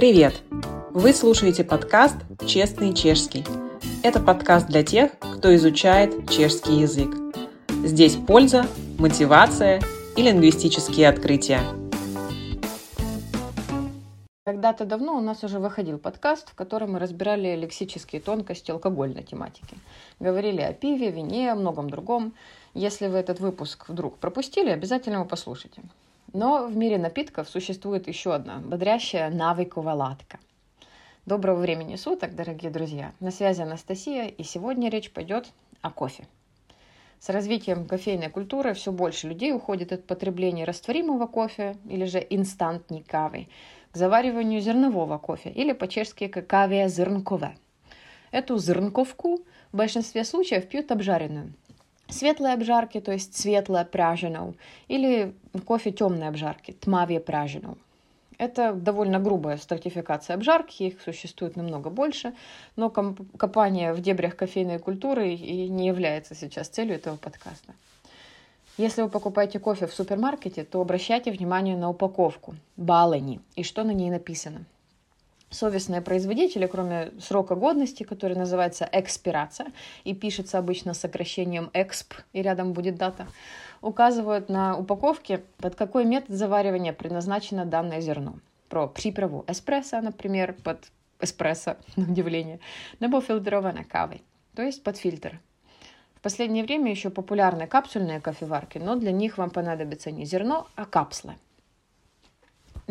Привет! Вы слушаете подкаст «Честный чешский». Это подкаст для тех, кто изучает чешский язык. Здесь польза, мотивация и лингвистические открытия. Когда-то давно у нас уже выходил подкаст, в котором мы разбирали лексические тонкости алкогольной тематики. Говорили о пиве, вине, многом другом. Если вы этот выпуск вдруг пропустили, обязательно его послушайте. Но в мире напитков существует еще одна бодрящая навыковая ладка. Доброго времени суток, дорогие друзья! На связи Анастасия, и сегодня речь пойдет о кофе. С развитием кофейной культуры все больше людей уходит от потребления растворимого кофе или же инстантной кавы к завариванию зернового кофе или по-чешски каве зернкове. Эту зернковку в большинстве случаев пьют обжаренную, светлой обжарки, то есть светлая пряжеnou, или кофе темной обжарки, тмаве пряжеnou. Это довольно грубая стратификация обжарки, их существует намного больше, но копание в дебрях кофейной культуры и не является сейчас целью этого подкаста. Если вы покупаете кофе в супермаркете, то обращайте внимание на упаковку «Балени» и что на ней написано – совестные производители, кроме срока годности, который называется экспирация и пишется обычно сокращением эксп, и рядом будет дата, указывают на упаковке, под какой метод заваривания предназначено данное зерно. Про приправу эспрессо, например, под эспрессо, на удивление, либо фильтрованной кавой, то есть под фильтр. В последнее время еще популярны капсульные кофеварки, но для них вам понадобится не зерно, а капсулы –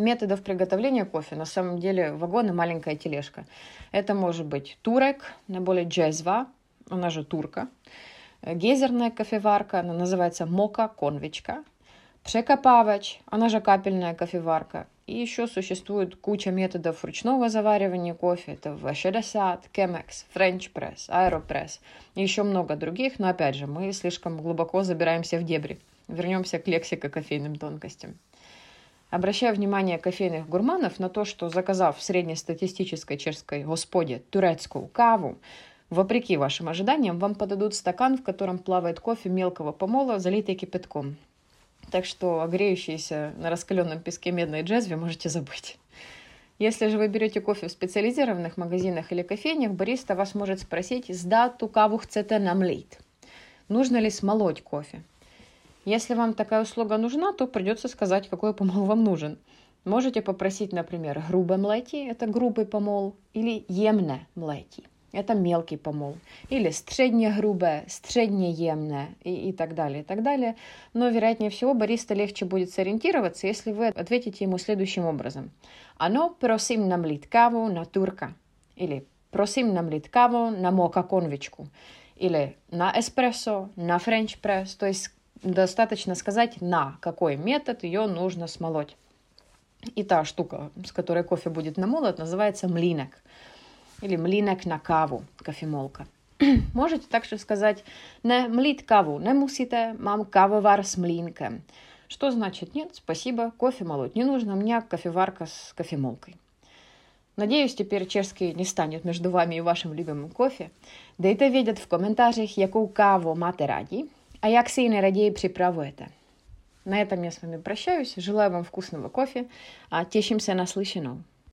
методов приготовления кофе на самом деле вагон и маленькая тележка. Это может быть турек, наиболее джезва, она же турка, гейзерная кофеварка, она называется мока конвичка, прекопавач, она же капельная кофеварка. И еще существует куча методов ручного заваривания кофе. Это Chemex, French Press, Aeropress и еще много других. Но опять же, мы слишком глубоко забираемся в дебри. Вернемся к лексико-кофейным тонкостям. Обращаю внимание кофейных гурманов на то, что заказав в среднестатистической чешской господе турецкую каву, вопреки вашим ожиданиям, вам подадут стакан, в котором плавает кофе мелкого помола, залитый кипятком. Так что огреющиеся на раскаленном песке медной джезве можете забыть. Если же вы берете кофе в специализированных магазинах или кофейнях, бариста вас может спросить «Сда ту каву chcete намлить?» Нужно ли смолоть кофе? Если вам такая услуга нужна, то придется сказать, какой помол вам нужен. Можете попросить, например, грубое млети, это грубый помол, или емне млети, это мелкий помол, или средне грубое, средне емное и, и так далее, и так далее. Но, вероятнее всего, бариста легче будет сориентироваться, если вы ответите ему следующим образом. Оно просим намлить каву на турка, или просим намлить каву на мока конвичку, или на эспрессо, на френч пресс, то есть достаточно сказать, на какой метод ее нужно смолоть. И та штука, с которой кофе будет намолот, называется mlýnek. Или mlýnek na kávu, кофемолка. Можете также сказать «ne, mlít kávu nemusíte, mám kávovar s mlýnkem». Что значит «нет, спасибо, кофе молоть не нужно, у меня кофеварка с кофемолкой». Надеюсь, теперь чешский не станет между вами и вашим любимым кофе. Дайте ведать в комментариях, яку каву мате ради, а як си найрадіє приправуєте. На этом я с вами прощаюсь. Желаю вам вкусного кофе. А тешимся на слышанном.